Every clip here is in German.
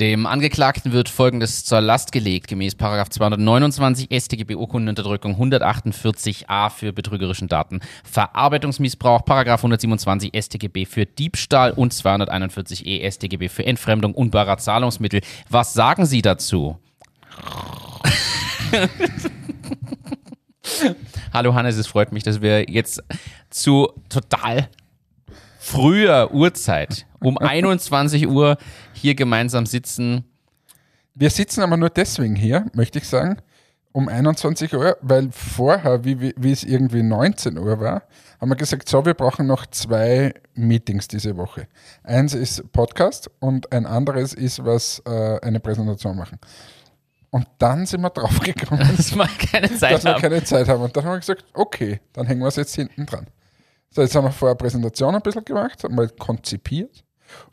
Dem Angeklagten wird Folgendes zur Last gelegt, gemäß 229 StGB Urkundenunterdrückung 148a für betrügerischen Daten, Verarbeitungsmissbrauch, 127 StGB für Diebstahl und 241e StGB für Entfremdung unbarer Zahlungsmittel. Was sagen Sie dazu? Hallo Hannes, es freut mich, dass wir jetzt zu total früher Uhrzeit um 21 Uhr hier gemeinsam sitzen. Wir sitzen aber nur deswegen hier, möchte ich sagen, um 21 Uhr, weil vorher, wie, wie, wie es irgendwie 19 Uhr war, haben wir gesagt, so, wir brauchen noch zwei Meetings diese Woche. Eins ist Podcast und ein anderes ist, was äh, eine Präsentation machen. Und dann sind wir draufgekommen, dass wir keine Zeit dass wir keine Zeit haben. Und dann haben wir gesagt, okay, dann hängen wir es jetzt hinten dran. So, jetzt haben wir vorher Präsentation ein bisschen gemacht, mal konzipiert.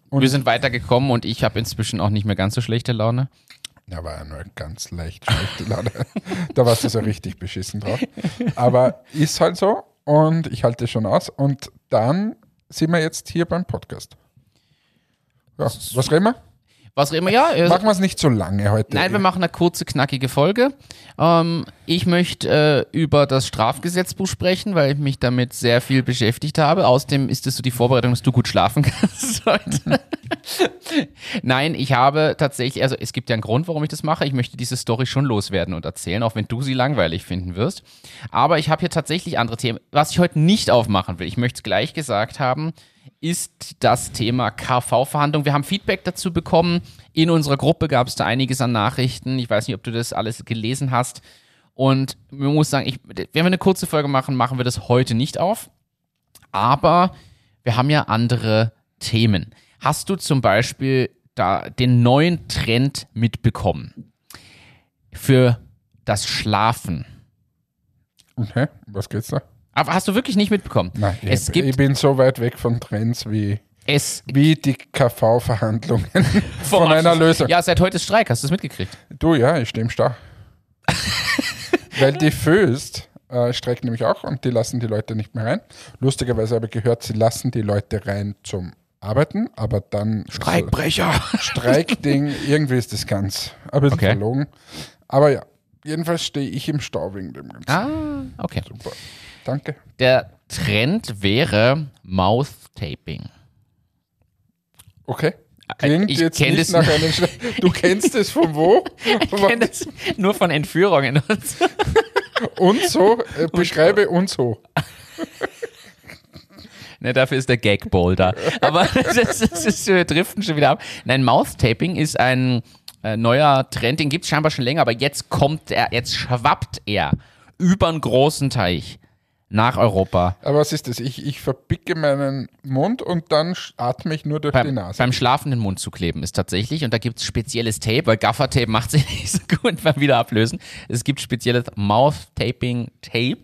Und wir sind weitergekommen und ich habe inzwischen auch nicht mehr ganz so schlechte Laune. Ja, war ja nur ganz leicht schlechte Laune. da warst du so richtig beschissen drauf. Aber ist halt so und ich halte schon aus. Und dann sind wir jetzt hier beim Podcast. Ja, was reden wir? Was immer, ja. Also, machen wir es nicht so lange heute. Nein, wir machen eine kurze, knackige Folge. Ähm, ich möchte äh, über das Strafgesetzbuch sprechen, weil ich mich damit sehr viel beschäftigt habe. Außerdem ist es so die Vorbereitung, dass du gut schlafen kannst heute. Nein, ich habe tatsächlich, also es gibt ja einen Grund, warum ich das mache. Ich möchte diese Story schon loswerden und erzählen, auch wenn du sie langweilig finden wirst. Aber ich habe hier tatsächlich andere Themen. Was ich heute nicht aufmachen will, ich möchte es gleich gesagt haben, ist das Thema KV-Verhandlung. Wir haben Feedback dazu bekommen. In unserer Gruppe gab es da einiges an Nachrichten. Ich weiß nicht, ob du das alles gelesen hast. Und man muss sagen, ich, wenn wir eine kurze Folge machen, machen wir das heute nicht auf. Aber wir haben ja andere Themen. Hast du zum Beispiel da den neuen Trend mitbekommen für das Schlafen? Okay, was geht's da? Aber hast du wirklich nicht mitbekommen? Nein, es ich, gibt, ich bin so weit weg von Trends wie, es, wie die KV-Verhandlungen von einer Lösung. Ja, seit heute ist Streik, hast du es mitgekriegt? Du, ja, ich stehe im Stau. Weil die Föst äh, streikt nämlich auch und die lassen die Leute nicht mehr rein. Lustigerweise habe ich gehört, sie lassen die Leute rein zum Arbeiten, aber dann. Streikbrecher! So Streikding, irgendwie ist das ganz ein bisschen okay. verlogen. Aber ja, jedenfalls stehe ich im Stau wegen dem Ganzen. Ah, okay. Super. Danke. Der Trend wäre Mouth-Taping. Okay. Klingt ich jetzt nicht nach einem Sch Du kennst es von wo? ich kenne es nur von Entführungen. und so, äh, beschreibe und so. Ne, dafür ist der Gagball da. Aber das, das ist, wir driften schon wieder ab. Nein, Mouth-Taping ist ein äh, neuer Trend, den gibt es scheinbar schon länger, aber jetzt kommt er, jetzt schwappt er über einen großen Teich nach Europa. Aber was ist das? Ich, ich verbicke meinen Mund und dann atme ich nur durch beim, die Nase. Beim Schlafen den Mund zu kleben ist tatsächlich, und da gibt es spezielles Tape, weil Gaffer-Tape macht sich nicht so gut beim Wiederablösen. Es gibt spezielles Mouth-Taping-Tape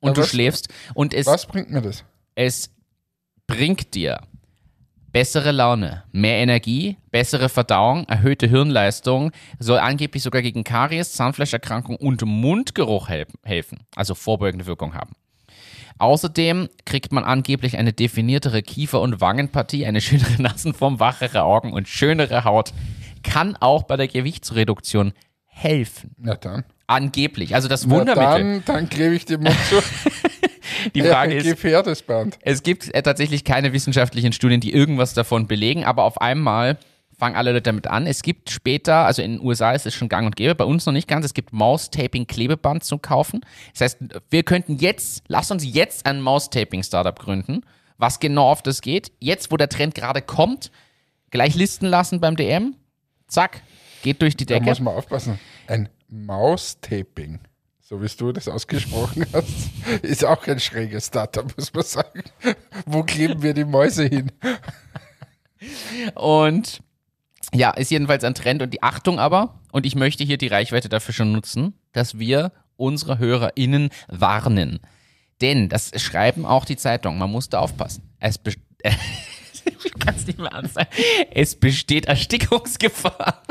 und Aber du was, schläfst. Und es, was bringt mir das? Es bringt dir bessere Laune, mehr Energie, bessere Verdauung, erhöhte Hirnleistung, soll angeblich sogar gegen Karies, Zahnfleischerkrankung und Mundgeruch helfen, also vorbeugende Wirkung haben. Außerdem kriegt man angeblich eine definiertere Kiefer- und Wangenpartie, eine schönere Nasenform, wachere Augen und schönere Haut. Kann auch bei der Gewichtsreduktion helfen. Na dann. Angeblich. Also das Wundermittel. Na dann, dann klebe ich den Mund zu. Die Frage ist, Gefährdesband. es gibt äh, tatsächlich keine wissenschaftlichen Studien, die irgendwas davon belegen, aber auf einmal fangen alle Leute damit an. Es gibt später, also in den USA ist es schon gang und gäbe, bei uns noch nicht ganz, es gibt Mouse-Taping-Klebeband zu kaufen. Das heißt, wir könnten jetzt, lass uns jetzt ein Mouse-Taping-Startup gründen, was genau auf das geht. Jetzt, wo der Trend gerade kommt, gleich listen lassen beim DM. Zack, geht durch die Decke. Da muss man aufpassen. Ein Mouse-Taping so wie du das ausgesprochen hast, ist auch ein schräges Startup, muss man sagen. Wo kleben wir die Mäuse hin? Und ja, ist jedenfalls ein Trend und die Achtung aber, und ich möchte hier die Reichweite dafür schon nutzen, dass wir unsere HörerInnen warnen. Denn, das schreiben auch die Zeitungen, man muss da aufpassen. Es, kann es nicht mehr anzeigen. Es besteht Erstickungsgefahr.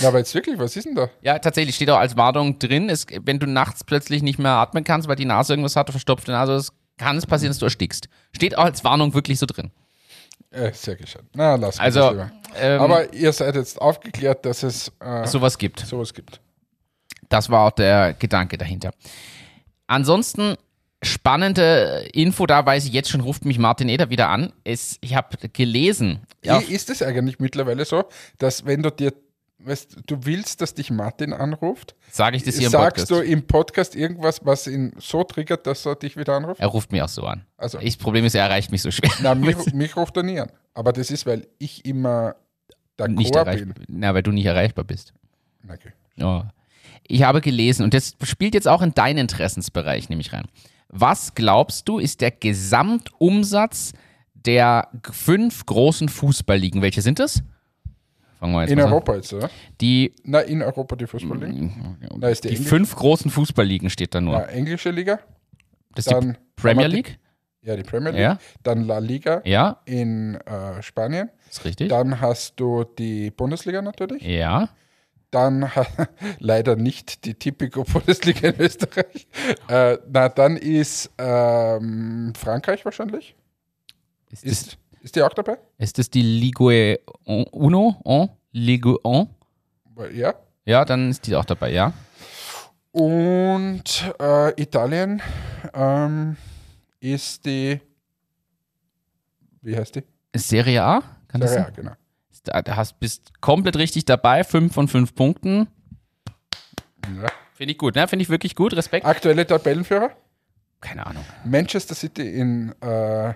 Ja, aber jetzt wirklich, was ist denn da? Ja, tatsächlich steht auch als Warnung drin, es, wenn du nachts plötzlich nicht mehr atmen kannst, weil die Nase irgendwas hat, verstopfte Nase, kann es passieren, dass du erstickst. Steht auch als Warnung wirklich so drin. Äh, sehr gescheit. Na, lass mich das Also, lieber. ähm, Aber ihr seid jetzt aufgeklärt, dass es äh, sowas gibt. sowas gibt. Das war auch der Gedanke dahinter. Ansonsten spannende Info, da weiß ich jetzt schon, ruft mich Martin Eder wieder an. Es, ich habe gelesen. Ja, Ist es eigentlich mittlerweile so, dass wenn du dir, weißt, du willst, dass dich Martin anruft, sage ich das hier im sagst Podcast. du im Podcast irgendwas, was ihn so triggert, dass er dich wieder anruft? er ruft mich auch so an. Also, das Problem ist, er erreicht mich so schwer. na, mich, mich ruft er nie an. Aber das ist, weil ich immer der nicht erreichbar. bin. Na, weil du nicht erreichbar bist. Okay. Ja. Ich habe gelesen, und das spielt jetzt auch in deinen Interessensbereich, nehme ich rein. Was glaubst du, ist der Gesamtumsatz der fünf großen Fußballligen? Welche sind das? Fangen wir jetzt In mal an. Europa jetzt, oder? Die, Na, in Europa die Fußballligen. Da ist die, die fünf großen Fußballligen steht da nur. ja, englische Liga, Das ist die dann Premier haben wir League? die, ja, die Premier League, Ja. dann La Liga Ja, in äh, Spanien, ist richtig. dann hast du die Bundesliga natürlich, Ja. Dann leider nicht die Tipico-Bundesliga in Österreich. Äh, na, dann ist ähm, Frankreich wahrscheinlich. Ist das, Ist, ist die auch dabei? ist das die Ligue Uno? En? Ligue 1? Ja. Ja, dann ist die auch dabei, ja. Und äh, Italien ähm, ist die, wie heißt die? Serie A? Kann Serie? A, genau. Da, da hast, bist komplett richtig dabei, fünf von fünf Punkten. Ja. Finde ich gut, ne? Finde ich wirklich gut, Respekt. Aktuelle Tabellenführer? Keine Ahnung. Manchester City in, äh,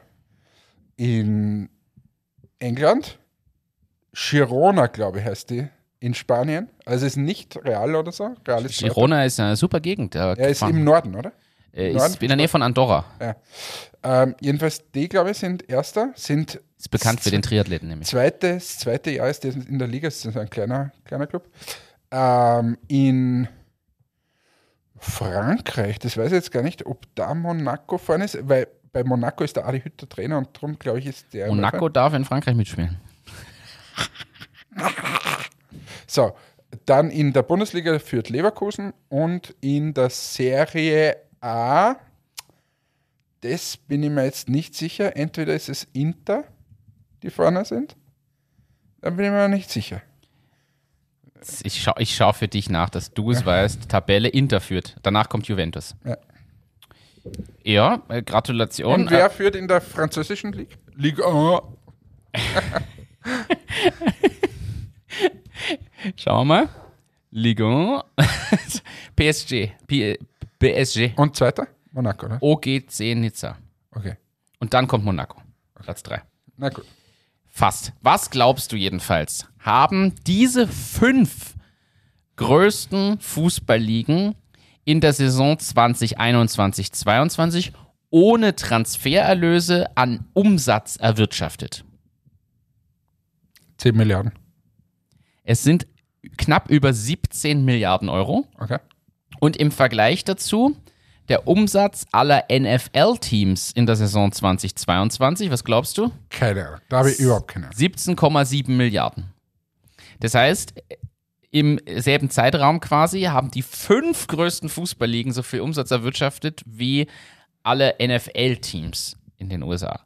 in England. Girona, glaube ich, heißt die. In Spanien. Also ist nicht Real oder so. Real ist. Girona ist eine super Gegend. Da Er ist fahren- im Norden, oder? äh, Norden ist in der Nähe von Andorra. Ja. Ähm, jedenfalls, die, glaube ich, sind Erster, sind Ist bekannt für den Triathleten nämlich. zweites, zweite Jahr ist das in der Liga, das ist ein kleiner, kleiner Club. Ähm, in Frankreich, das weiß ich jetzt gar nicht, ob da Monaco vorne ist, weil bei Monaco ist der Adi Hütter Trainer und darum, glaube ich, ist der. Monaco darf in Frankreich mitspielen. So, dann in der Bundesliga führt Leverkusen und in der Serie A, das bin ich mir jetzt nicht sicher, entweder ist es Inter, die vorne sind, dann bin ich mir nicht sicher. Ich schaue ich schau für dich nach, dass du es weißt. Tabelle Inter führt. Danach kommt Juventus. Ja. Ja, äh, Gratulation. Und wer führt in der französischen Liga? Liga 1. Äh, schauen wir mal. Ligue 1. PSG. P PSG. Und zweiter? Monaco, oder? OGC Nizza. Okay. Und dann kommt Monaco. Platz 3. Na gut. Fast. Was glaubst du jedenfalls? Haben diese fünf größten Fußballligen in der Saison 2021-22 ohne Transfererlöse an Umsatz erwirtschaftet? 10 Milliarden. Es sind knapp über 17 Milliarden Euro. Okay. Und im Vergleich dazu der Umsatz aller NFL-Teams in der Saison 2022, was glaubst du? Keine Ahnung. Da habe ich überhaupt keine Ahnung. 17,7 Milliarden. Das heißt, im selben Zeitraum quasi haben die fünf größten Fußballligen so viel Umsatz erwirtschaftet wie alle NFL-Teams in den USA.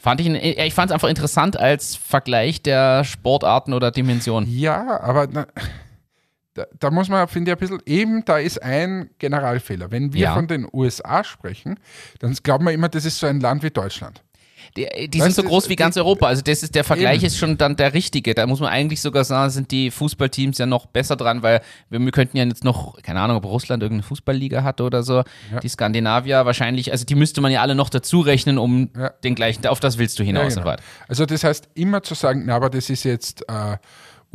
Fand ich, ich fand es einfach interessant als Vergleich der Sportarten oder Dimensionen. Ja, aber na, da, da muss man, finde ich, ein bisschen, eben da ist ein Generalfehler. Wenn wir Ja. von den USA sprechen, dann glauben wir immer, das ist so ein Land wie Deutschland. Die, die sind so groß wie ganz Europa. Also das ist der Vergleich Eben. ist schon dann der richtige. Da muss man eigentlich sogar sagen, sind die Fußballteams ja noch besser dran, weil wir, wir könnten ja jetzt noch, keine Ahnung, ob Russland irgendeine Fußballliga hat oder so. Ja. Die Skandinavier wahrscheinlich, also die müsste man ja alle noch dazu rechnen, um Ja. den gleichen, auf das willst du hinaus Ja, genau. Also das heißt, immer zu sagen, na, aber das ist jetzt äh,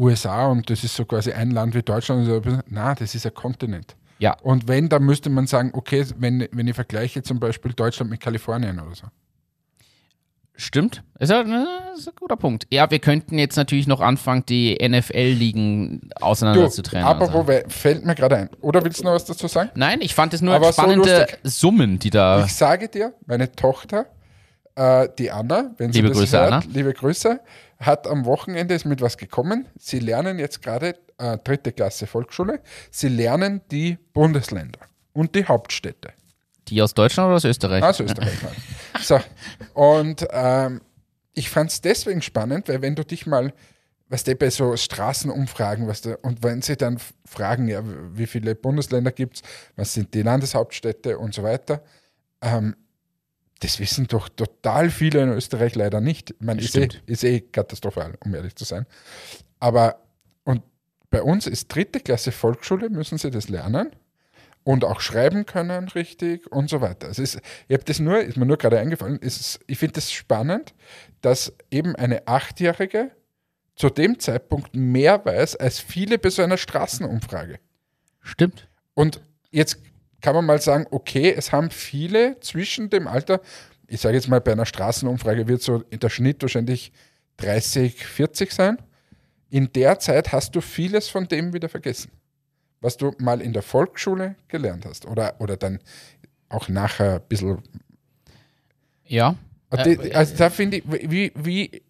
USA und das ist so quasi ein Land wie Deutschland. so, Na, das ist ein Kontinent. Ja. Und wenn, dann müsste man sagen, okay, wenn, wenn ich vergleiche zum Beispiel Deutschland mit Kalifornien oder so. Stimmt. Ist ja äh, ist ein guter Punkt. Ja, wir könnten jetzt natürlich noch anfangen, die NFL-Ligen Du, auseinanderzutrennen. aber also. wo fällt mir gerade ein. Oder willst du noch was dazu sagen? Nein, ich fand es nur Aber so spannende lustig. Summen, die da. Ich sage dir, meine Tochter, äh, die Anna, wenn sie Liebe das Grüße, hört, Anna. liebe Grüße, hat am Wochenende ist mit was gekommen. Sie lernen jetzt gerade äh, dritte Klasse Volksschule. Sie lernen die Bundesländer und die Hauptstädte. Die aus Deutschland oder aus Österreich? Also Österreich. so, und ähm, ich fand es deswegen spannend, weil wenn du dich mal, was du, bei so Straßenumfragen, was du, und wenn sie dann fragen, ja, wie viele Bundesländer gibt es, was sind die Landeshauptstädte und so weiter, ähm, das wissen doch total viele in Österreich leider nicht. Ich meine, ist eh, ist eh katastrophal, um ehrlich zu sein. Aber, und bei uns ist dritte Klasse Volksschule, müssen sie das lernen und auch schreiben können richtig und so weiter. Es ist, ich habe das nur, ist mir nur gerade eingefallen, ist, ich finde es das spannend, dass eben eine Achtjährige zu dem Zeitpunkt mehr weiß als viele bei so einer Straßenumfrage. Stimmt. Und jetzt kann man mal sagen, okay, es haben viele zwischen dem Alter, ich sage jetzt mal, bei einer Straßenumfrage wird so der Schnitt wahrscheinlich 30, 40 sein. In der Zeit hast du vieles von dem wieder vergessen, was du mal in der Volksschule gelernt hast oder, oder dann auch nachher ein bisschen. Ja. Die, also da finde ich, wie, wie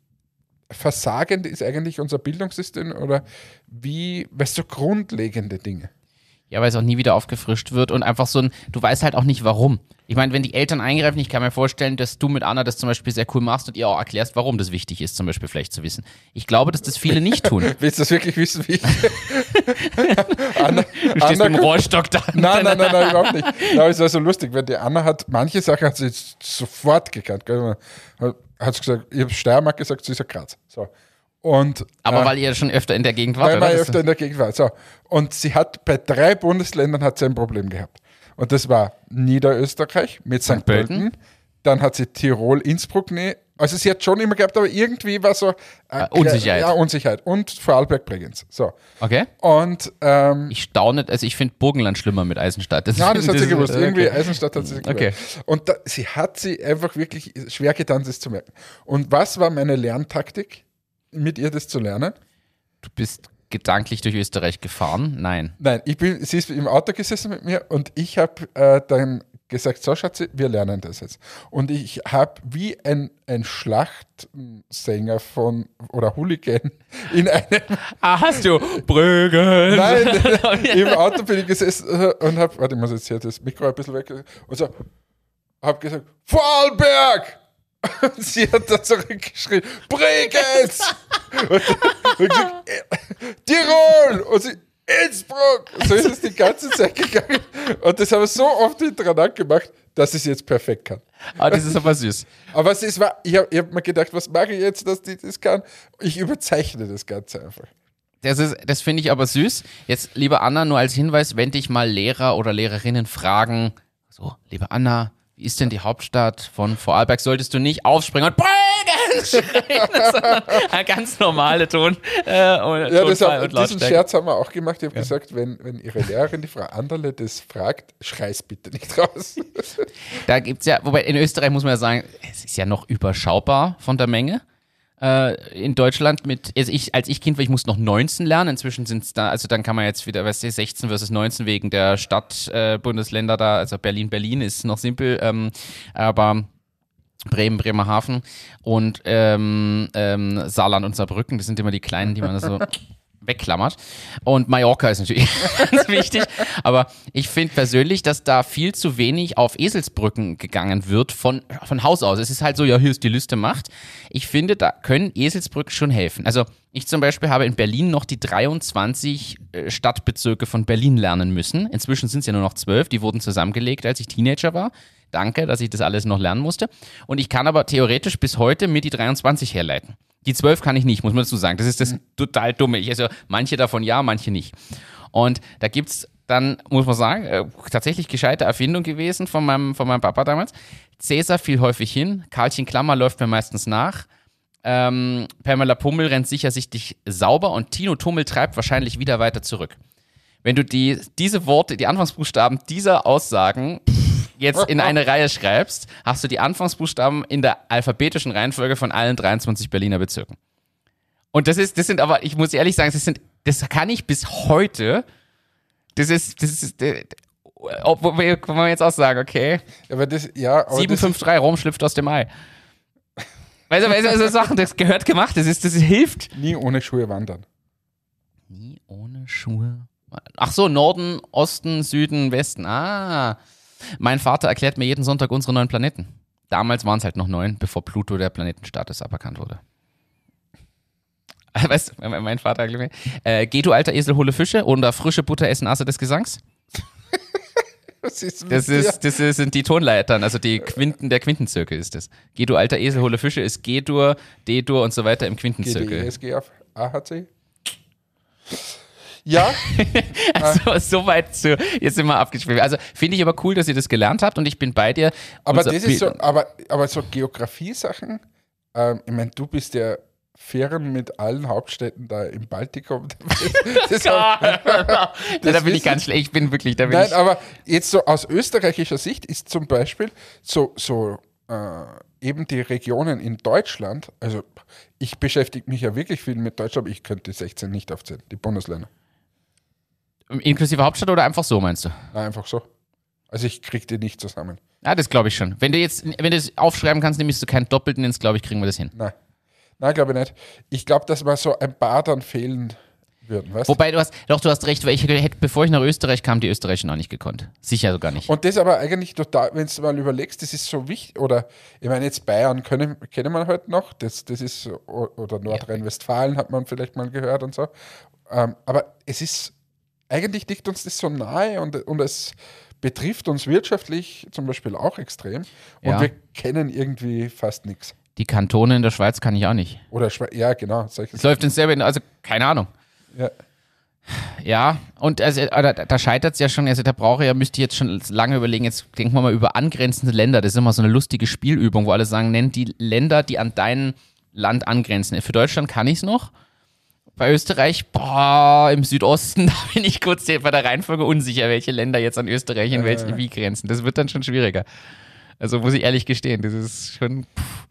versagend ist eigentlich unser Bildungssystem oder wie, weißt du, grundlegende Dinge. Ja, weil es auch nie wieder aufgefrischt wird und einfach so ein, du weißt halt auch nicht warum. Ich meine, wenn die Eltern eingreifen, ich kann mir vorstellen, dass du mit Anna das zum Beispiel sehr cool machst und ihr auch erklärst, warum das wichtig ist, zum Beispiel vielleicht zu wissen. Ich glaube, dass das viele nicht tun. Willst du das wirklich wissen, wie ich? Anna, du stehst Anna, mit dem Rohrstock da. Nein, nein, nein, nein, überhaupt nicht. Aber es war so lustig, weil die Anna hat, manche Sachen hat sie sofort gekannt. Hat sie gesagt, ich habe Steiermark gesagt, sie ist ja Graz. So. Und, Aber äh, weil ihr schon öfter in der Gegend wart, weil oder? Weil öfter in der Gegend war. So. Und sie hat bei drei Bundesländern hat sie ein Problem gehabt. Und das war Niederösterreich mit St. Pölten. Dann hat sie Tirol, Innsbruck, nee. Also sie hat schon immer gehabt, aber irgendwie war so äh, Unsicherheit. Ja, Unsicherheit. Und Vorarlberg Bregenz. So. Okay. Und ähm, ich staune, also ich finde Burgenland schlimmer mit Eisenstadt. Das ja, das hat sie gewusst. Okay. Irgendwie Eisenstadt hat sie gewusst. Okay. Und da, sie hat sie einfach wirklich schwer getan, das zu merken. Und was war meine Lerntaktik? Mit ihr das zu lernen? Du bist gedanklich durch Österreich gefahren? Nein. Nein, ich bin, sie ist im Auto gesessen mit mir und ich habe äh, dann gesagt, so Schatzi, wir lernen das jetzt. Und ich habe wie ein, ein Schlachtsänger von oder Hooligan in einem. Ah, hast du Brügel? Nein, im Auto bin ich gesessen und habe, warte, ich muss jetzt hier das Mikro ein bisschen weg und so, habe gesagt, Vorarlberg! Und sie hat da zurückgeschrien, Bregenz! und, und gesagt, Tirol! Und sie, Innsbruck! So ist es die ganze Zeit gegangen. Und das haben wir so oft hintereinander gemacht, dass ich es jetzt perfekt kann. Ah, das ist aber süß. aber es ist, ich habe hab mir gedacht, was mache ich jetzt, dass die das kann? Ich überzeichne das Ganze einfach. Das, das finde ich aber süß. Jetzt, liebe Anna, nur als Hinweis, wenn dich mal Lehrer oder Lehrerinnen fragen, so, liebe Anna, wie ist denn die Hauptstadt von Vorarlberg? Solltest du nicht aufspringen und schreien, sondern ein ganz normaler Ton. Äh, und ja, das haben, diesen Scherz haben wir auch gemacht. Ich habe ja. gesagt, wenn, wenn Ihre Lehrerin, die Frau Anderle, das fragt, schrei's bitte nicht raus. da gibt es ja, wobei in Österreich muss man ja sagen, es ist ja noch überschaubar von der Menge in Deutschland mit, also ich, als ich Kind war, ich musste noch 19 lernen, inzwischen sind es da, also dann kann man jetzt wieder, weißt du, 16 versus 19 wegen der Stadtbundesländer äh, da, also Berlin, Berlin ist noch simpel, ähm, aber Bremen, Bremerhaven und ähm, ähm, Saarland und Saarbrücken, das sind immer die kleinen, die man so wegklammert. Und Mallorca ist natürlich ganz wichtig. Aber ich finde persönlich, dass da viel zu wenig auf Eselsbrücken gegangen wird von, von Haus aus. Es ist halt so, ja, hier ist die Liste Macht. Ich finde, da können Eselsbrücken schon helfen. Also ich zum Beispiel habe in Berlin noch die 23 äh, Stadtbezirke von Berlin lernen müssen. Inzwischen sind es ja nur noch zwölf. Die wurden zusammengelegt, als ich Teenager war. Danke, dass ich das alles noch lernen musste. Und ich kann aber theoretisch bis heute mir die 23 herleiten. Die zwölf kann ich nicht, muss man dazu sagen. Das ist das total dumme. Ich, also manche davon ja, manche nicht. Und da gibt's dann, muss man sagen, äh, tatsächlich gescheite Erfindung gewesen von meinem, von meinem Papa damals. Cäsar fiel häufig hin, Karlchen Klammer läuft mir meistens nach. Ähm, Pamela Pummel rennt sichersichtlich sauber und Tino Tummel treibt wahrscheinlich wieder weiter zurück. Wenn du die, diese Worte, die Anfangsbuchstaben dieser Aussagen jetzt in eine Reihe schreibst, hast du die Anfangsbuchstaben in der alphabetischen Reihenfolge von allen 23 Berliner Bezirken. Und das ist, das sind aber, ich muss ehrlich sagen, das sind, das kann ich bis heute. Das ist, das ist, obwohl kann man jetzt auch sagen, okay. Aber das, ja. 753 Rom schlüpft aus dem Ei. Weißt du, weißt du, also Sachen, das gehört gemacht, das ist, das hilft. Nie ohne Schuhe wandern. Nie ohne Schuhe. Ach so, Norden, Osten, Süden, Westen. Ah. Mein Vater erklärt mir jeden Sonntag unsere neuen Planeten. Damals waren es halt noch neun, bevor Pluto der Planetenstatus aberkannt wurde. Weißt du, mein Vater, äh, geh du alter Esel, hole Fische oder frische Butter essen Asse des Gesangs? Ist Das, ist, das ist, sind die Tonleitern, also die Quinten, der Quintenzirkel ist das. Geh du alter Esel, hole Fische ist G-Dur, D-Dur und so weiter im Quintenzirkel. GDESG auf AHC? Ja, Also, soweit zu, jetzt sind wir abgeschwimmt. Also finde ich aber cool, dass ihr das gelernt habt und ich bin bei dir. aber das ist so, aber, aber so Geografie-Sachen, ähm, ich meine, du bist ja fern mit allen Hauptstädten da im Baltikum. Das Ja, da bin ich ganz schlecht. Ich bin wirklich, da bin Nein, ich. aber jetzt so aus österreichischer Sicht ist zum Beispiel so, so äh, eben die Regionen in Deutschland, also ich beschäftige mich ja wirklich viel mit Deutschland, aber ich könnte die 16 nicht aufzählen, die Bundesländer. Inklusive Hauptstadt oder einfach so, meinst du? Nein, einfach so. Also ich kriege die nicht zusammen. Ja, das glaube ich schon. Wenn du jetzt, wenn du es aufschreiben kannst, nämlich du keinen Doppelten nennst, glaube ich, kriegen wir das hin. Nein. Nein, glaube ich nicht. Ich glaube, dass mal so ein paar dann fehlen würden, weißt? Wobei du hast, doch, du hast recht, weil ich hätte, bevor ich nach Österreich kam, die Österreicher noch nicht gekonnt. Sicher sogar nicht. Und das aber eigentlich total, wenn du mal überlegst, das ist so wichtig, oder ich meine jetzt Bayern können, kennen man halt noch, das, das ist, oder Nordrhein-Westfalen hat man vielleicht mal gehört und so. Ähm, aber es ist, eigentlich liegt uns das so nahe und, und es betrifft uns wirtschaftlich zum Beispiel auch extrem und Ja. wir kennen irgendwie fast nichts. Die Kantone in der Schweiz kann ich auch nicht. Oder, Schwe- ja genau, Es läuft ins selbe, in- also keine Ahnung. Ja. Ja, und also, da, da scheitert es ja schon, also da brauche ich ja, müsste ich jetzt schon lange überlegen, jetzt denken wir mal über angrenzende Länder, das ist immer so eine lustige Spielübung, wo alle sagen, nennt die Länder, die an dein Land angrenzen. Für Deutschland kann ich es noch. Bei Österreich, boah, im Südosten, da bin ich kurz bei der Reihenfolge unsicher, welche Länder jetzt an Österreich in welche wie grenzen. Das wird dann schon schwieriger. Also muss ich ehrlich gestehen, das ist schon.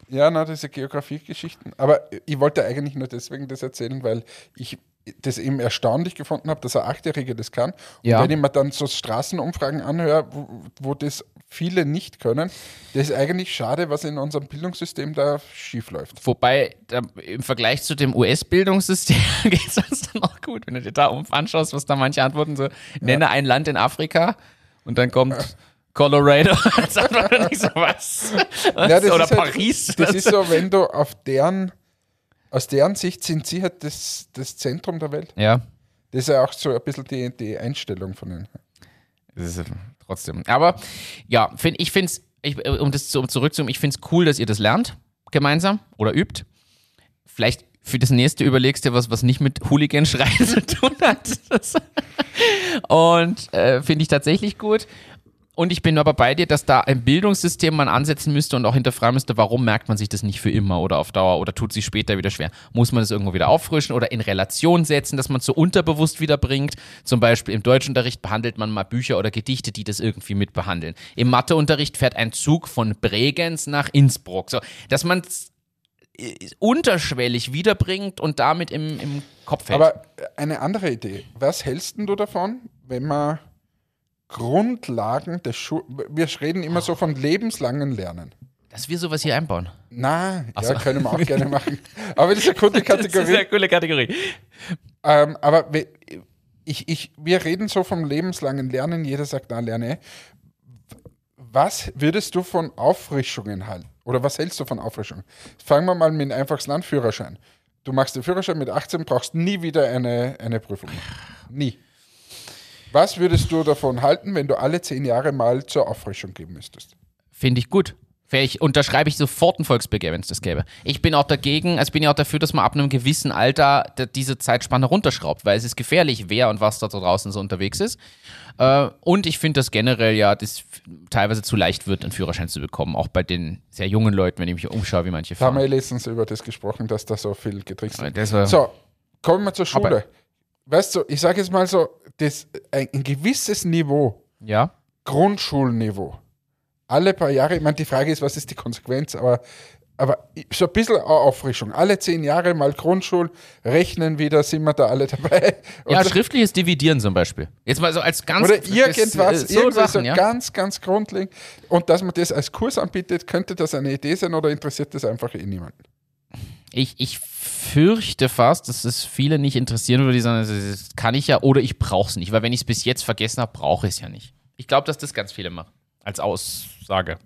Ja, na, diese Geografiegeschichten. Aber ich wollte eigentlich nur deswegen das erzählen, weil ich das eben erstaunlich gefunden habe, dass ein Achtjähriger das kann. Und Ja. wenn ich mir dann so Straßenumfragen anhöre, wo, wo das viele nicht können, das ist eigentlich schade, was in unserem Bildungssystem da schief läuft. Wobei da, im Vergleich zu dem US-Bildungssystem geht es uns dann auch gut, wenn du dir da anschaust, was da manche antworten, so nenne ein Land in Afrika und dann kommt Colorado als Antwort so, was? Ja, das Oder ist halt- Paris? Das ist so, wenn du auf deren, aus deren Sicht sind sie halt das, das Zentrum der Welt. ja, Das ist ja auch so ein bisschen die, die Einstellung von ihnen. das ist trotzdem. Aber ja, find, ich finde es, ich, um das zu, um zurückzukommen, ich finde es cool, dass ihr das lernt, gemeinsam oder übt. Vielleicht für das nächste überlegst du was, was nicht mit Hooligan-Schreien zu tun hat. Und äh, finde ich tatsächlich gut. Und ich bin aber bei dir, dass da ein Bildungssystem man ansetzen müsste und auch hinterfragen müsste, warum merkt man sich das nicht für immer oder auf Dauer oder tut sich später wieder schwer? Muss man das irgendwo wieder auffrischen oder in Relation setzen, dass man es so unterbewusst wiederbringt? Zum Beispiel im Deutschunterricht behandelt man mal Bücher oder Gedichte, die das irgendwie mit behandeln. Im Matheunterricht fährt ein Zug von Bregenz nach Innsbruck. So, dass man es unterschwellig wiederbringt und damit im, im Kopf hält. Aber eine andere Idee. Was hältst du davon, wenn man Grundlagen des Schu Wir reden immer so von lebenslangen Lernen. dass wir sowas hier einbauen. Na, ja, so. können wir auch gerne machen. Aber das ist eine gute Das ist Kategorie. eine coole Kategorie. Ähm, aber we- ich, ich, wir reden so vom lebenslangen Lernen. Jeder sagt, na, lerne. Was würdest du von Auffrischungen halten? Oder was hältst du von Auffrischungen? Fangen wir mal mit einfachsten Land, Führerschein. Du machst den Führerschein mit 18, brauchst nie wieder eine, eine Prüfung. Nie. Was würdest du davon halten, wenn du alle zehn Jahre mal zur Auffrischung geben müsstest? Finde ich gut. Ich unterschreibe ich sofort ein Volksbegehr, wenn es das gäbe. Ich bin auch dagegen, also ich bin ja auch dafür, dass man ab einem gewissen Alter diese Zeitspanne runterschraubt, weil es ist gefährlich, wer und was da draußen so unterwegs ist. Äh, Und ich finde, dass generell ja das teilweise zu leicht wird, einen Führerschein zu bekommen, auch bei den sehr jungen Leuten, wenn ich mich umschaue, wie manche Da haben fahren. wir letztens über das gesprochen, dass da so viel getrickst wird. Das war, So, kommen wir zur Schule. Aber- weißt du, ich sage jetzt mal so, das, ein, ein gewisses Niveau, ja, Grundschulniveau, alle paar Jahre, ich meine, die Frage ist, was ist die Konsequenz, aber, aber so ein bisschen Auffrischung. Alle zehn Jahre mal Grundschul, rechnen wieder, sind wir da alle dabei. ja, Und- schriftliches Dividieren zum Beispiel. Jetzt mal so als ganz oder das, irgendwas, äh, so irgendwie Sachen, so ja. ganz, ganz grundlegend. Und dass man das als Kurs anbietet, könnte das eine Idee sein oder interessiert das einfach eh niemanden? Ich, ich fürchte fast, dass es viele nicht interessieren würde, die sagen, das kann ich ja oder ich brauche es nicht, weil wenn ich es bis jetzt vergessen habe, brauche ich es ja nicht. Ich glaube, dass das ganz viele machen. Als Aussage.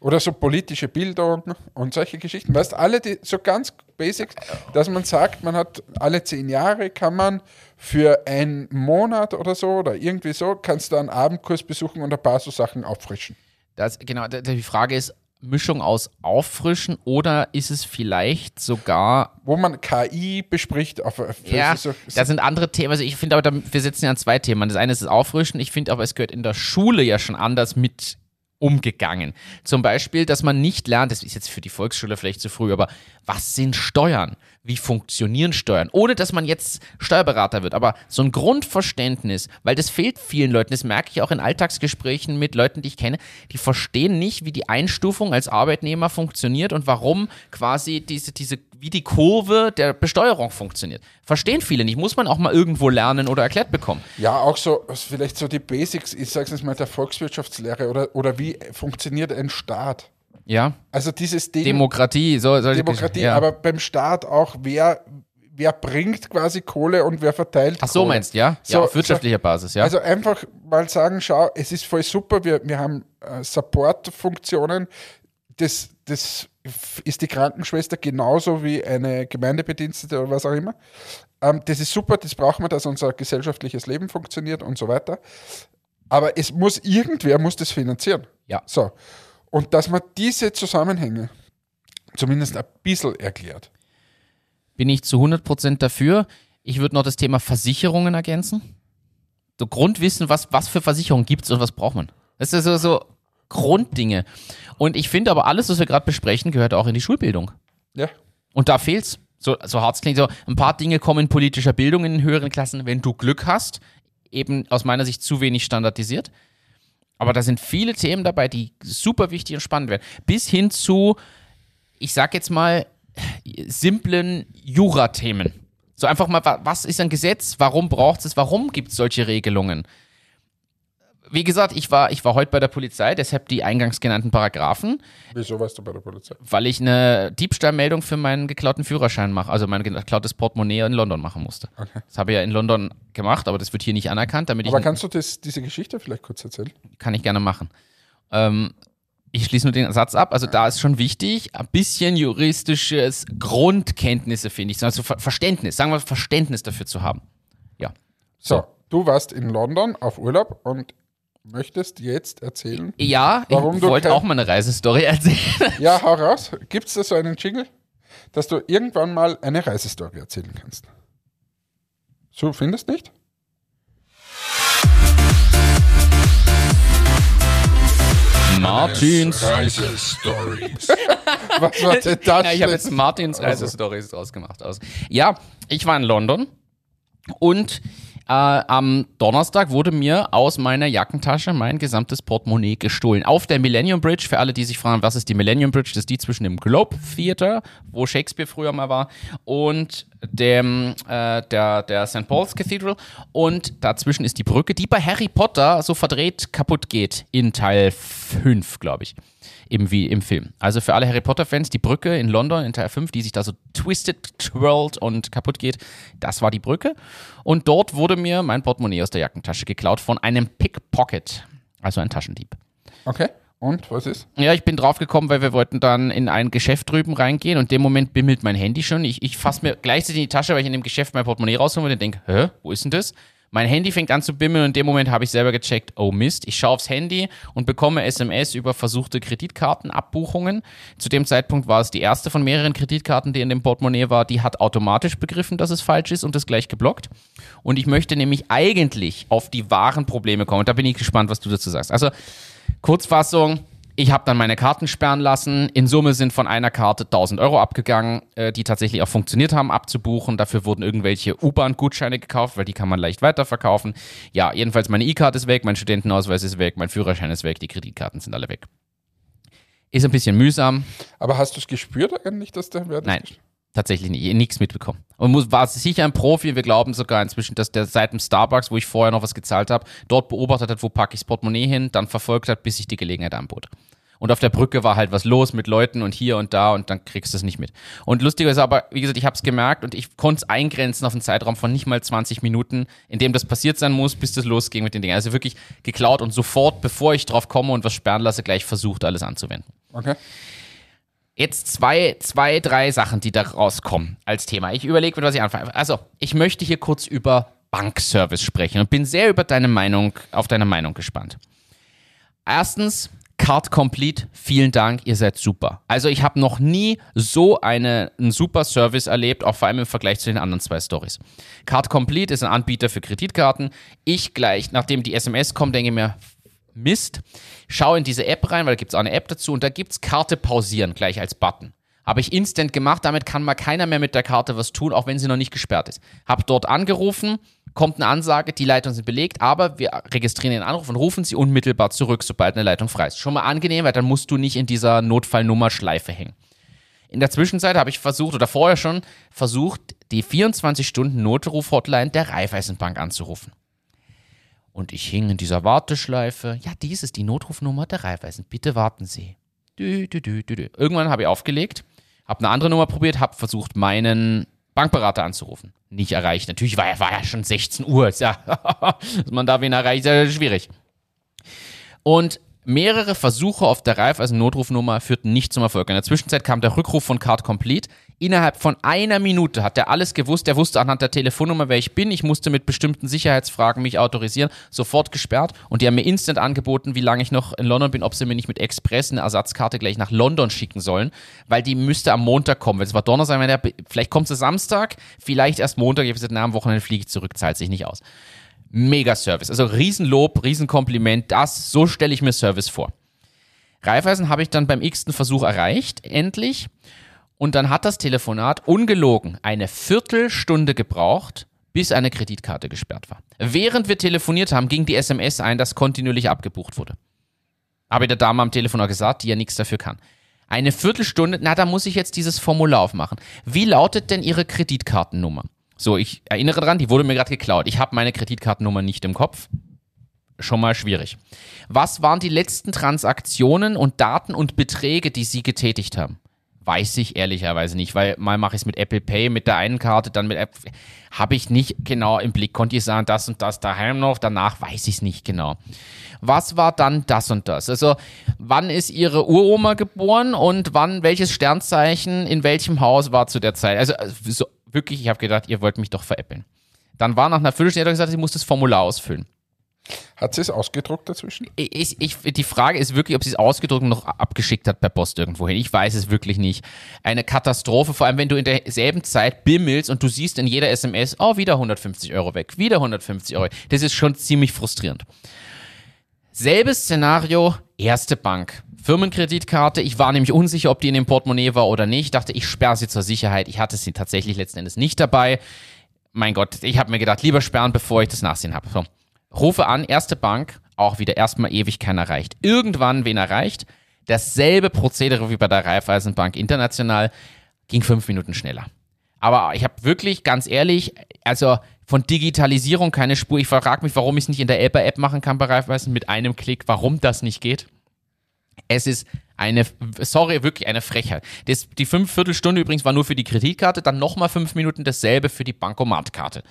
Oder so politische Bildung und solche Geschichten. Weißt alle die so ganz Basics, dass man sagt, man hat alle zehn Jahre kann man für einen Monat oder so oder irgendwie so, kannst du einen Abendkurs besuchen und ein paar so Sachen auffrischen. Das, genau, die Frage ist, Mischung aus Auffrischen oder ist es vielleicht sogar Wo man KI bespricht auf, Ja, so, das sind andere Themen. Also ich finde aber, da- wir setzen ja an zwei Themen. Das eine ist das Auffrischen. Ich finde aber, es gehört in der Schule ja schon anders mit umgegangen. Zum Beispiel, dass man nicht lernt, das ist jetzt für die Volksschule vielleicht zu früh, aber was sind Steuern? Wie funktionieren Steuern? Ohne, dass man jetzt Steuerberater wird, aber so ein Grundverständnis, weil das fehlt vielen Leuten, das merke ich auch in Alltagsgesprächen mit Leuten, die ich kenne, die verstehen nicht, wie die Einstufung als Arbeitnehmer funktioniert und warum quasi diese, diese, wie die Kurve der Besteuerung funktioniert. Verstehen viele nicht, muss man auch mal irgendwo lernen oder erklärt bekommen. Ja, auch so, vielleicht so die Basics, ich sag's jetzt mal, der Volkswirtschaftslehre oder, oder wie funktioniert ein Staat? Ja, Also dieses Ding, Demokratie, so solche Demokratie, ja. aber beim Staat auch, wer, wer bringt quasi Kohle und wer verteilt Ach so Kohle. meinst du, ja? So, ja, auf wirtschaftlicher Basis, ja. Also einfach mal sagen, schau, es ist voll super, wir, wir haben äh, Support-Funktionen, das, das ist die Krankenschwester genauso wie eine Gemeindebedienstete oder was auch immer. Ähm, das ist super, das brauchen wir, dass unser gesellschaftliches Leben funktioniert und so weiter. Aber es muss irgendwer muss das finanzieren. Ja. So. Und dass man diese Zusammenhänge zumindest ein bisschen erklärt. Bin ich zu 100% dafür. Ich würde noch das Thema Versicherungen ergänzen. So Grundwissen, was, was für Versicherungen gibt es und was braucht man. Das ist so, so Grunddinge. Und ich finde aber, alles, was wir gerade besprechen, gehört auch in die Schulbildung. Ja. Und da fehlt's. So, so hart es klingt, so ein paar Dinge kommen in politischer Bildung in den höheren Klassen, wenn du Glück hast. Eben aus meiner Sicht zu wenig standardisiert. Aber da sind viele Themen dabei, die super wichtig und spannend werden. Bis hin zu, ich sag jetzt mal, simplen Jura-Themen. So einfach mal, wa- was ist ein Gesetz? Warum braucht es? Warum gibt es solche Regelungen? Wie gesagt, ich war, ich war heute bei der Polizei, deshalb die eingangs genannten Paragraphen Wieso warst du bei der Polizei? weil ich eine Diebstahlmeldung für meinen geklauten Führerschein mache, also mein geklautes Portemonnaie in London machen musste. Das habe ich ja in London gemacht, aber das wird hier nicht anerkannt, damit Aber ich kannst du das, diese Geschichte vielleicht kurz erzählen? kann ich gerne machen. Ähm, ich schließe nur den Satz ab. Also da ist schon wichtig, ein bisschen juristisches Grundkenntnisse finde ich, also Ver Verständnis, sagen wir Verständnis dafür zu haben. Ja. So, du warst in London auf Urlaub und möchtest jetzt erzählen. Ja, Warum ich du wollte auch mal eine Reisestory erzählen. Ja, hau raus. Gibt es da so einen Jingle, dass du irgendwann mal eine Reisestory erzählen kannst? So findest nicht? Martins Reisestories. Was war denn das? Ja, ich habe jetzt Martins Reisestories draus gemacht. Aus. Ja, ich war in London und äh, am Donnerstag wurde mir aus meiner Jackentasche mein gesamtes Portemonnaie gestohlen. Auf der Millennium Bridge, für alle, die sich fragen, was ist die Millennium Bridge? Das ist die zwischen dem Globe Theater, wo Shakespeare früher mal war, und dem, äh, der, der St. Paul's Cathedral. Und dazwischen ist die Brücke, die bei Harry Potter so verdreht kaputt geht in Teil 5, glaube ich eben wie im Film. Also für alle Harry Potter-Fans, die Brücke in London in Teil 5, die sich da so twisted, twirlt und kaputt geht, das war die Brücke. Und dort wurde mir mein Portemonnaie aus der Jackentasche geklaut von einem Pickpocket, also ein Taschendieb. Okay. Und was ist? Ja, ich bin draufgekommen, weil wir wollten dann in ein Geschäft drüben reingehen und in dem Moment bimmelt mein Handy schon. Ich, ich fasse mir gleichzeitig in die Tasche, weil ich in dem Geschäft mein Portemonnaie raushole und denke, hä, wo ist denn das? Mein Handy fängt an zu bimmeln und in dem Moment habe ich selber gecheckt, oh Mist, ich schaue aufs Handy und bekomme SMS über versuchte Kreditkartenabbuchungen. Zu dem Zeitpunkt war es die erste von mehreren Kreditkarten, die in dem Portemonnaie war. Die hat automatisch begriffen, dass es falsch ist und das gleich geblockt. Und ich möchte nämlich eigentlich auf die wahren Probleme kommen. Und da bin ich gespannt, was du dazu sagst. Also Kurzfassung, ich habe dann meine Karten sperren lassen. In Summe sind von einer Karte 1000 Euro abgegangen, äh, die tatsächlich auch funktioniert haben, abzubuchen. Dafür wurden irgendwelche U-Bahn-Gutscheine gekauft, weil die kann man leicht weiterverkaufen. Ja, jedenfalls meine E-Card ist weg, mein Studentenausweis ist weg, mein Führerschein ist weg, die Kreditkarten sind alle weg. Ist ein bisschen mühsam. Aber hast du es gespürt eigentlich, dass der Wert Nein, tatsächlich nicht, nichts mitbekommen. Und muss, war sicher ein Profi, wir glauben sogar inzwischen, dass der seit dem Starbucks, wo ich vorher noch was gezahlt habe, dort beobachtet hat, wo packe ich das Portemonnaie hin, dann verfolgt hat, bis sich die Gelegenheit anbot. Und auf der Brücke war halt was los mit Leuten und hier und da und dann kriegst du es nicht mit. Und lustig ist aber, wie gesagt, ich habe es gemerkt und ich konnte es eingrenzen auf einen Zeitraum von nicht mal 20 Minuten, in dem das passiert sein muss, bis das losging mit den Dingen. Also wirklich geklaut und sofort, bevor ich drauf komme und was sperren lasse, gleich versucht, alles anzuwenden. Okay. Jetzt zwei, zwei, drei Sachen, die da rauskommen als Thema. Ich überlege, mit was ich anfange. Also, ich möchte hier kurz über Bankservice sprechen und bin sehr über deine Meinung, auf deine Meinung gespannt. Erstens, Card Complete, vielen Dank, ihr seid super. Also ich habe noch nie so eine, einen super Service erlebt, auch vor allem im Vergleich zu den anderen zwei Stories. Card Complete ist ein Anbieter für Kreditkarten. Ich gleich, nachdem die SMS kommt, denke mir, Mist, schau in diese App rein, weil da gibt es auch eine App dazu und da gibt es Karte pausieren gleich als Button. Habe ich instant gemacht, damit kann mal keiner mehr mit der Karte was tun, auch wenn sie noch nicht gesperrt ist. Hab dort angerufen, kommt eine Ansage, die Leitungen sind belegt, aber wir registrieren den Anruf und rufen sie unmittelbar zurück, sobald eine Leitung frei ist. Schon mal angenehm, weil dann musst du nicht in dieser Notfallnummer-Schleife hängen. In der Zwischenzeit habe ich versucht, oder vorher schon versucht, die 24-Stunden-Notruf-Hotline der Raiffeisenbank anzurufen. Und ich hing in dieser Warteschleife. Ja, dies ist die Notrufnummer der Raiffeisen. Bitte warten Sie. Dü, dü, dü. Irgendwann habe ich aufgelegt, habe eine andere Nummer probiert, habe versucht, meinen Bankberater anzurufen. Nicht erreicht. Natürlich war, war ja schon 16 Uhr. Ja, dass man da wen erreicht, ist ja schwierig. Und mehrere Versuche auf der Raiffeisen Notrufnummer führten nicht zum Erfolg. In der Zwischenzeit kam der Rückruf von Card Complete. Innerhalb von einer Minute hat er alles gewusst. Er wusste anhand der Telefonnummer, wer ich bin. Ich musste mit bestimmten Sicherheitsfragen mich autorisieren. Sofort gesperrt. Und die haben mir instant angeboten, wie lange ich noch in London bin, ob sie mir nicht mit Express eine Ersatzkarte gleich nach London schicken sollen. Weil die müsste am Montag kommen. Es war Donnerstag, wenn der, vielleicht kommt sie Samstag, vielleicht erst Montag. Ich habe gesagt, na, am Wochenende fliege ich zurück. Zahlt sich nicht aus. Mega Service. Also Riesenlob, Riesenkompliment. Das, so stelle ich mir Service vor. Raiffeisen habe ich dann beim x-ten Versuch erreicht, endlich. Und dann hat das Telefonat ungelogen eine Viertelstunde gebraucht, bis eine Kreditkarte gesperrt war. Während wir telefoniert haben, ging die SMS ein, dass kontinuierlich abgebucht wurde. Habe ich der Dame am Telefon auch gesagt, die ja nichts dafür kann. Eine Viertelstunde, na, da muss ich jetzt dieses Formular aufmachen. Wie lautet denn Ihre Kreditkartennummer? So, ich erinnere dran, die wurde mir gerade geklaut. Ich habe meine Kreditkartennummer nicht im Kopf. Schon mal schwierig. Was waren die letzten Transaktionen und Daten und Beträge, die Sie getätigt haben? Weiß ich ehrlicherweise nicht, weil mal mache ich es mit Apple Pay, mit der einen Karte, dann mit App. Habe ich nicht genau im Blick. Konnte ich sagen, das und das daheim noch, danach weiß ich es nicht genau. Was war dann das und das? Also, wann ist Ihre Uroma geboren und wann, welches Sternzeichen in welchem Haus war zu der Zeit? Also, so, wirklich, ich habe gedacht, ihr wollt mich doch veräppeln. Dann war nach einer Viertelstunde gesagt, sie muss das Formular ausfüllen. Hat sie es ausgedruckt dazwischen? Ich, ich, die Frage ist wirklich, ob sie es ausgedruckt und noch abgeschickt hat per Post irgendwohin. Ich weiß es wirklich nicht. Eine Katastrophe, vor allem wenn du in derselben Zeit bimmelst und du siehst in jeder SMS, oh, wieder 150 Euro weg, wieder 150 Euro. Das ist schon ziemlich frustrierend. Selbes Szenario, erste Bank. Firmenkreditkarte. Ich war nämlich unsicher, ob die in dem Portemonnaie war oder nicht. Ich dachte, ich sperre sie zur Sicherheit. Ich hatte sie tatsächlich letzten Endes nicht dabei. Mein Gott, ich habe mir gedacht, lieber sperren, bevor ich das Nachsehen habe. So. Rufe an, erste Bank, auch wieder erstmal ewig keiner erreicht. Irgendwann wen erreicht. Dasselbe Prozedere wie bei der Raiffeisenbank International ging fünf Minuten schneller. Aber ich habe wirklich, ganz ehrlich, also von Digitalisierung keine Spur. Ich frage mich, warum ich es nicht in der App-App machen kann bei Raiffeisen mit einem Klick, warum das nicht geht. Es ist eine, sorry, wirklich eine Frechheit. Das, die fünf Viertelstunde übrigens war nur für die Kreditkarte, dann nochmal fünf Minuten dasselbe für die Bankomatkarte.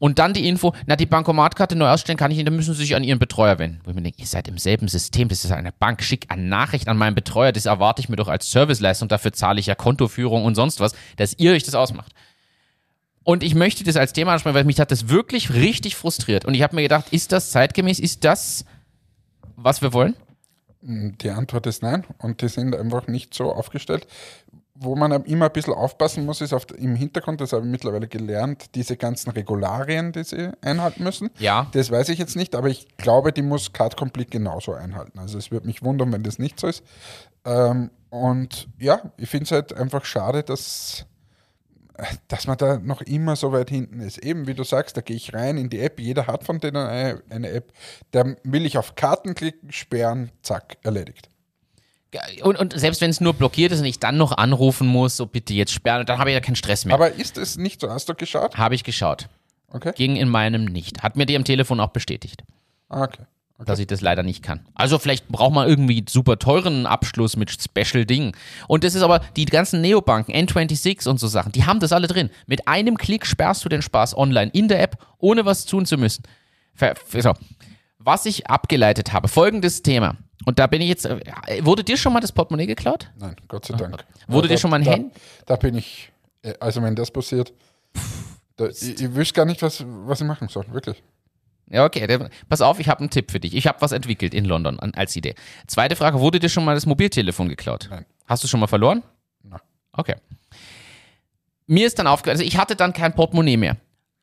Und dann die Info, na, die Bankomatkarte neu ausstellen kann ich nicht, dann müssen Sie sich an Ihren Betreuer wenden. Wo ich mir denke, ihr seid im selben System, das ist eine Bank, schick eine Nachricht an meinen Betreuer, das erwarte ich mir doch als Serviceleistung, dafür zahle ich ja Kontoführung und sonst was, dass ihr euch das ausmacht. Und ich möchte das als Thema ansprechen, weil mich hat das wirklich richtig frustriert. Und ich habe mir gedacht, ist das zeitgemäß, ist das, was wir wollen? Die Antwort ist nein und die sind einfach nicht so aufgestellt. Wo man immer ein bisschen aufpassen muss, ist auf, im Hintergrund, das habe ich mittlerweile gelernt, diese ganzen Regularien, die sie einhalten müssen. Ja. Das weiß ich jetzt nicht, aber ich glaube, die muss Card Complete genauso einhalten. Also es würde mich wundern, wenn das nicht so ist. Ähm, und ja, ich finde es halt einfach schade, dass dass man da noch immer so weit hinten ist. Eben wie du sagst, da gehe ich rein in die App, jeder hat von denen eine, eine App, da will ich auf Karten klicken, sperren, zack, erledigt. Und, und selbst wenn es nur blockiert ist und ich dann noch anrufen muss, so bitte jetzt sperren, dann habe ich ja keinen Stress mehr. Aber ist es nicht so? Hast du geschaut? Habe ich geschaut. Okay. Ging in meinem nicht. Hat mir die am Telefon auch bestätigt. Ah, okay. okay. dass ich das leider nicht kann. Also vielleicht braucht man irgendwie super teuren Abschluss mit Special Ding. Und das ist aber die ganzen Neobanken, N26 und so Sachen, die haben das alle drin. Mit einem Klick sperrst du den Spaß online in der App, ohne was tun zu müssen. Ver- So. Was ich abgeleitet habe, folgendes Thema. Und da bin ich jetzt, äh, wurde dir schon mal das Portemonnaie geklaut? Nein, Gott sei Dank. Wurde Ja, dir schon mal ein da, Hand- Da bin ich, äh, also wenn das passiert, da, ich, ich wüsste gar nicht, was, was ich machen soll, wirklich. Ja, okay. Pass auf, ich habe einen Tipp für dich. Ich habe was entwickelt in London als Idee. Zweite Frage, wurde dir schon mal das Mobiltelefon geklaut? Nein. Hast du schon mal verloren? Nein. Okay. Mir ist dann aufgefallen, also ich hatte dann kein Portemonnaie mehr.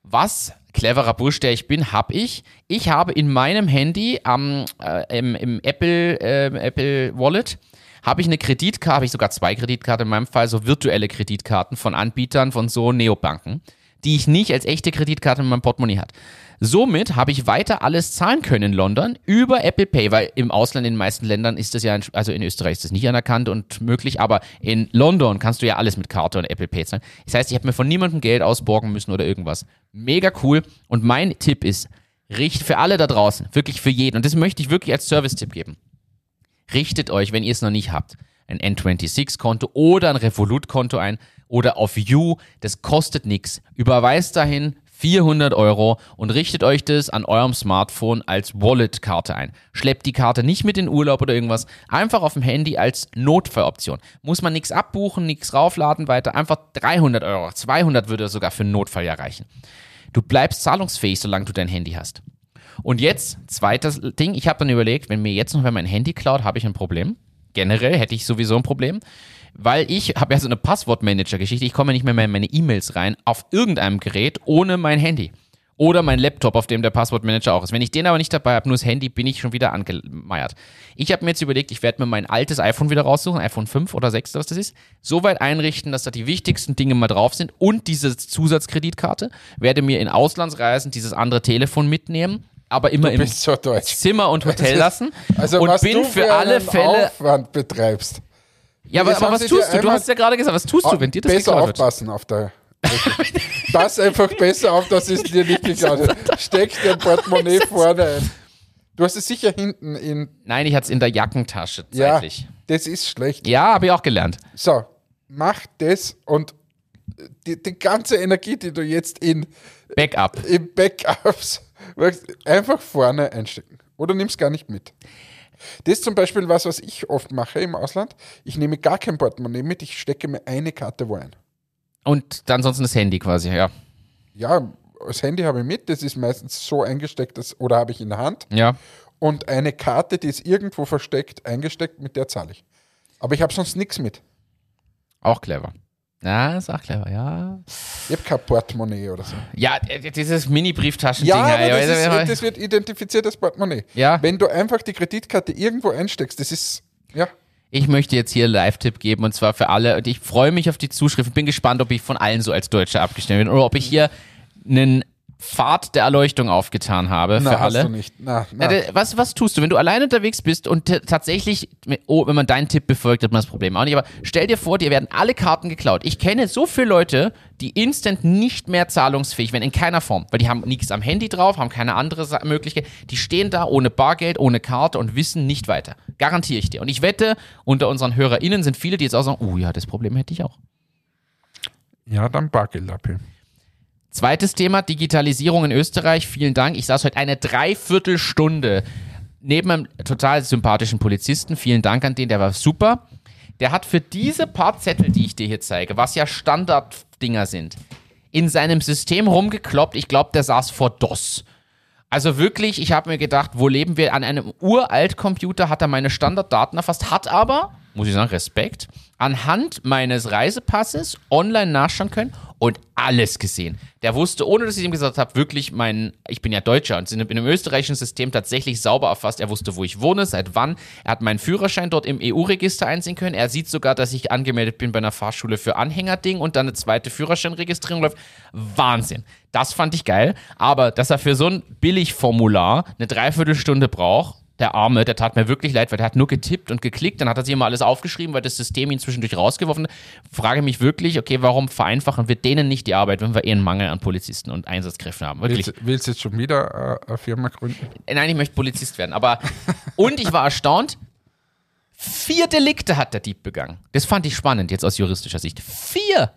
Was, cleverer Bursch, der ich bin, habe ich. Ich habe in meinem Handy am, äh, im, im Apple, äh, Apple Wallet habe ich eine Kreditkarte, habe ich sogar zwei Kreditkarten in meinem Fall, so virtuelle Kreditkarten von Anbietern von so Neobanken, die ich nicht als echte Kreditkarte in meinem Portemonnaie hat. Somit habe ich weiter alles zahlen können in London über Apple Pay, weil im Ausland in den meisten Ländern ist das ja, also in Österreich ist das nicht anerkannt und möglich, aber in London kannst du ja alles mit Karte und Apple Pay zahlen. Das heißt, ich habe mir von niemandem Geld ausborgen müssen oder irgendwas. Mega cool. Und mein Tipp ist, richt für alle da draußen, wirklich für jeden, und das möchte ich wirklich als Service-Tipp geben. Richtet euch, wenn ihr es noch nicht habt, ein N26-Konto oder ein Revolut-Konto ein oder auf You. Das kostet nichts. Überweist dahin 400 Euro und richtet euch das an eurem Smartphone als Wallet-Karte ein. Schleppt die Karte nicht mit in Urlaub oder irgendwas, einfach auf dem Handy als Notfalloption. Muss man nichts abbuchen, nichts raufladen, weiter. Einfach 300 Euro, 200 würde sogar für einen Notfall ja reichen. Du bleibst zahlungsfähig, solange du dein Handy hast. Und jetzt, zweites Ding, ich habe dann überlegt, wenn mir jetzt noch mein Handy klaut, habe ich ein Problem. Generell hätte ich sowieso ein Problem, weil ich habe ja so eine Passwortmanager-Geschichte. Ich komme nicht mehr in meine E-Mails rein auf irgendeinem Gerät ohne mein Handy. Oder mein Laptop, auf dem der Passwortmanager auch ist. Wenn ich den aber nicht dabei habe, nur das Handy, bin ich schon wieder angemeiert. Ich habe mir jetzt überlegt, ich werde mir mein altes iPhone wieder raussuchen, iPhone 5 oder 6, was das ist, so weit einrichten, dass da die wichtigsten Dinge mal drauf sind und diese Zusatzkreditkarte. Werde mir in Auslandsreisen dieses andere Telefon mitnehmen, aber immer im so. Zimmer und Hotel lassen Also und bin du für alle Fälle. Aufwand betreibst. Ja, aber, aber was tust du? Du hast es ja gerade gesagt, was tust du, wenn dir das besser geklaut wird? aufpassen auf der. Pass einfach besser auf, dass es dir nicht geklaut wird. Steck dein Portemonnaie vorne ein. Du hast es sicher hinten in. Nein, ich hatte es in der Jackentasche Ja, zeitlich. das ist schlecht. Ja, habe ich auch gelernt. So, mach das und die, die ganze Energie, die du jetzt in, Backup. in Backups einfach vorne einstecken. Oder nimm's gar nicht mit. Das ist zum Beispiel was, was ich oft mache im Ausland. Ich nehme gar kein Portemonnaie mit, ich stecke mir eine Karte wo ein. Und dann sonst das Handy quasi, ja. Ja, das Handy habe ich mit, das ist meistens so eingesteckt, dass, oder habe ich in der Hand. Ja. Und eine Karte, die ist irgendwo versteckt, eingesteckt, mit der zahle ich. Aber ich habe sonst nichts mit. Auch clever. Ja, ist auch clever, ja. Ich habe kein Portemonnaie oder so. Ja, dieses Mini-Brieftaschending. Ja, aber das, ist, das wird identifiziert als Portemonnaie. Ja. Wenn du einfach die Kreditkarte irgendwo einsteckst, das ist, ja, Ich möchte jetzt hier einen Live-Tipp geben und zwar für alle. Und ich freue mich auf die Zuschrift. Bin gespannt, ob ich von allen so als Deutscher abgestellt bin oder ob ich hier einen Pfad der Erleuchtung aufgetan habe na, für hast alle. du nicht. Na, na. de- was, was tust du, wenn du alleine unterwegs bist und tatsächlich, oh, wenn man deinen Tipp befolgt, hat man das Problem auch nicht. Aber stell dir vor, dir werden alle Karten geklaut. Ich kenne so viele Leute, die instant nicht mehr zahlungsfähig werden, in keiner Form. Weil die haben nichts am Handy drauf, haben keine andere Möglichkeit. Die stehen da ohne Bargeld, ohne Karte und wissen nicht weiter. Garantiere ich dir. Und ich wette, unter unseren HörerInnen sind viele, die jetzt auch sagen, oh ja, das Problem hätte ich auch. ja, dann Bargeldlappe. Zweites Thema, Digitalisierung in Österreich. Vielen Dank. Ich saß heute eine Dreiviertelstunde neben einem total sympathischen Polizisten. Vielen Dank an den, der war super. Der hat für diese paar Zettel, die ich dir hier zeige, was ja Standarddinger sind, in seinem System rumgekloppt. Ich glaube, der saß vor DOS. Also wirklich, ich habe mir gedacht, wo leben wir? An einem uralt Computer hat er meine Standarddaten erfasst, hat aber, muss ich sagen, Respekt, anhand meines Reisepasses online nachschauen können und alles gesehen. Der wusste, ohne dass ich ihm gesagt habe, wirklich mein, ich bin ja Deutscher und in einem österreichischen System tatsächlich sauber erfasst. Er wusste, wo ich wohne, seit wann. Er hat meinen Führerschein dort im EU-Register einsehen können. Er sieht sogar, dass ich angemeldet bin bei einer Fahrschule für Anhängerding und dann eine zweite Führerscheinregistrierung läuft. Wahnsinn. Das fand ich geil. Aber dass er für so ein Billigformular eine Dreiviertelstunde braucht, der Arme, der tat mir wirklich leid, weil der hat nur getippt und geklickt, dann hat er sich immer alles aufgeschrieben, weil das System ihn zwischendurch rausgeworfen hat. Frage mich wirklich, okay, warum vereinfachen wir denen nicht die Arbeit, wenn wir eh einen Mangel an Polizisten und Einsatzkräften haben? Wirklich. Willst, willst du jetzt schon wieder äh, eine Firma gründen? Nein, ich möchte Polizist werden. Aber und ich war erstaunt. Vier Delikte hat der Dieb begangen. Das fand ich spannend jetzt aus juristischer Sicht. Vier.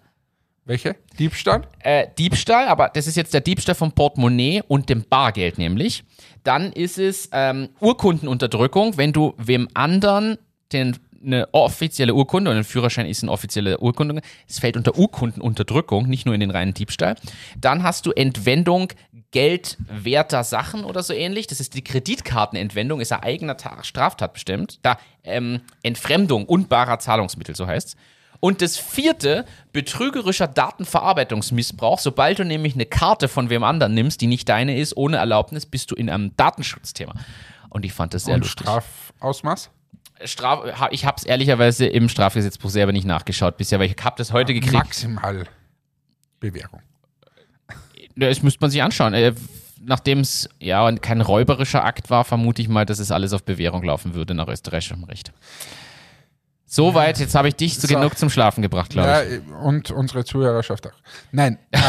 Welche? Diebstahl? äh, Diebstahl, aber das ist jetzt der Diebstahl vom Portemonnaie und dem Bargeld nämlich. Dann ist es ähm, Urkundenunterdrückung, wenn du wem anderen den, eine offizielle Urkunde und ein Führerschein ist eine offizielle Urkunde. Es fällt unter Urkundenunterdrückung, nicht nur in den reinen Diebstahl. Dann hast du Entwendung geldwerter Sachen oder so ähnlich. Das ist die Kreditkartenentwendung, ist ein eigener Ta Straftat bestimmt. Da ähm, Entfremdung unbarer Zahlungsmittel, so heißt's. Und das vierte, betrügerischer Datenverarbeitungsmissbrauch. Sobald du nämlich eine Karte von wem anderen nimmst, die nicht deine ist, ohne Erlaubnis, bist du in einem Datenschutzthema. Und ich fand das sehr Und lustig. Strafausmaß? Straf, ich habe es ehrlicherweise im Strafgesetzbuch selber nicht nachgeschaut bisher, weil ich habe das heute gekriegt. Maximal Bewährung. Das müsste man sich anschauen. Äh, Nachdem es ja kein räuberischer Akt war, vermute ich mal, dass es alles auf Bewährung laufen würde nach österreichischem Recht. Soweit, jetzt habe ich dich so So. genug zum Schlafen gebracht, glaube Ja, ich. und unsere Zuhörerschaft auch. Nein, äh,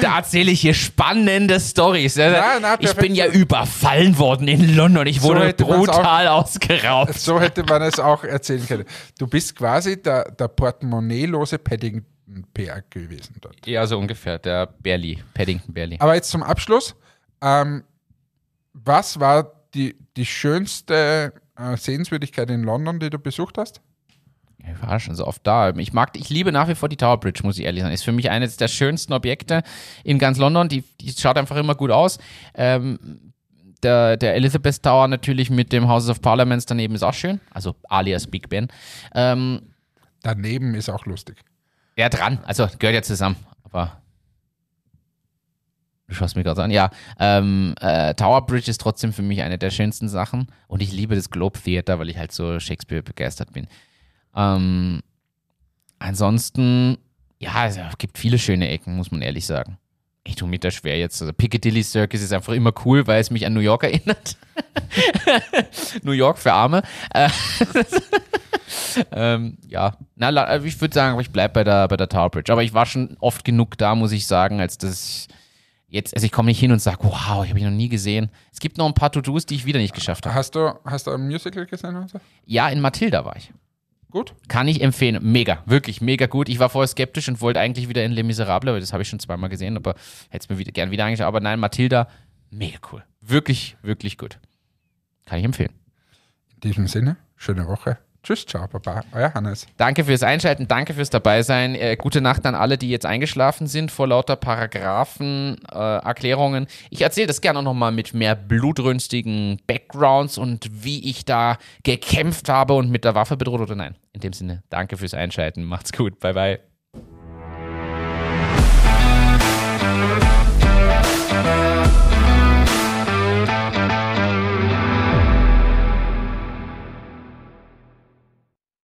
Da erzähle ich hier spannende Stories. Ja, Na, na, ich bin ja überfallen worden in London. Ich So wurde man's brutal ausgeraubt. so hätte man es auch erzählen können. Du bist quasi der, der portemonnaie-lose Paddington-PR gewesen dort. Ja, so ungefähr. Der Berli, Paddington Berli. Aber jetzt zum Abschluss. Ähm, was war die, die schönste äh, Sehenswürdigkeit in London, die du besucht hast? Ich war schon so oft da. Ich mag, ich liebe nach wie vor die Tower Bridge, muss ich ehrlich sagen. Ist für mich eines der schönsten Objekte in ganz London. Die, die schaut einfach immer gut aus. Ähm, der, der Elizabeth Tower natürlich mit dem Houses of Parliaments daneben ist auch schön. Also alias Big Ben. Ähm, Daneben ist auch lustig. ja, dran. Also gehört ja zusammen. Aber du schaust mir gerade an. Ja, ähm, äh, Tower Bridge ist trotzdem für mich eine der schönsten Sachen. Und ich liebe das Globe Theater, weil ich halt so Shakespeare begeistert bin. Ähm, ansonsten, ja, es gibt viele schöne Ecken, muss man ehrlich sagen. Ich tue mir da schwer jetzt. Also Piccadilly Circus ist einfach immer cool, weil es mich an New York erinnert. New York für Arme. Äh, ähm, ja, Na, ich würde sagen, ich bleibe bei der, bei der Tower Bridge. Aber ich war schon oft genug da, muss ich sagen, als dass ich jetzt, also ich komme nicht hin und sage, wow, ich habe ich noch nie gesehen. Es gibt noch ein paar To-Dos, die ich wieder nicht geschafft habe. Hast du, hast du ein Musical gesehen? Oder so? Ja, in Matilda war ich. Gut. Kann ich empfehlen. Mega, wirklich mega gut. Ich war vorher skeptisch und wollte eigentlich wieder in Les Miserables, weil das habe ich schon zweimal gesehen, aber hätte es mir wieder, gern wieder angeschaut. Aber nein, Matilda, mega cool. Wirklich, wirklich gut. Kann ich empfehlen. In diesem Sinne, schöne Woche. Tschüss, ciao, Baba. Euer Hannes. Danke fürs Einschalten, danke fürs Dabeisein. Äh, gute Nacht an alle, die jetzt eingeschlafen sind vor lauter Paragraphen, äh, Erklärungen. Ich erzähle das gerne auch nochmal mit mehr blutrünstigen Backgrounds und wie ich da gekämpft habe und mit der Waffe bedroht oder nein. In dem Sinne, danke fürs Einschalten. Macht's gut. Bye, bye.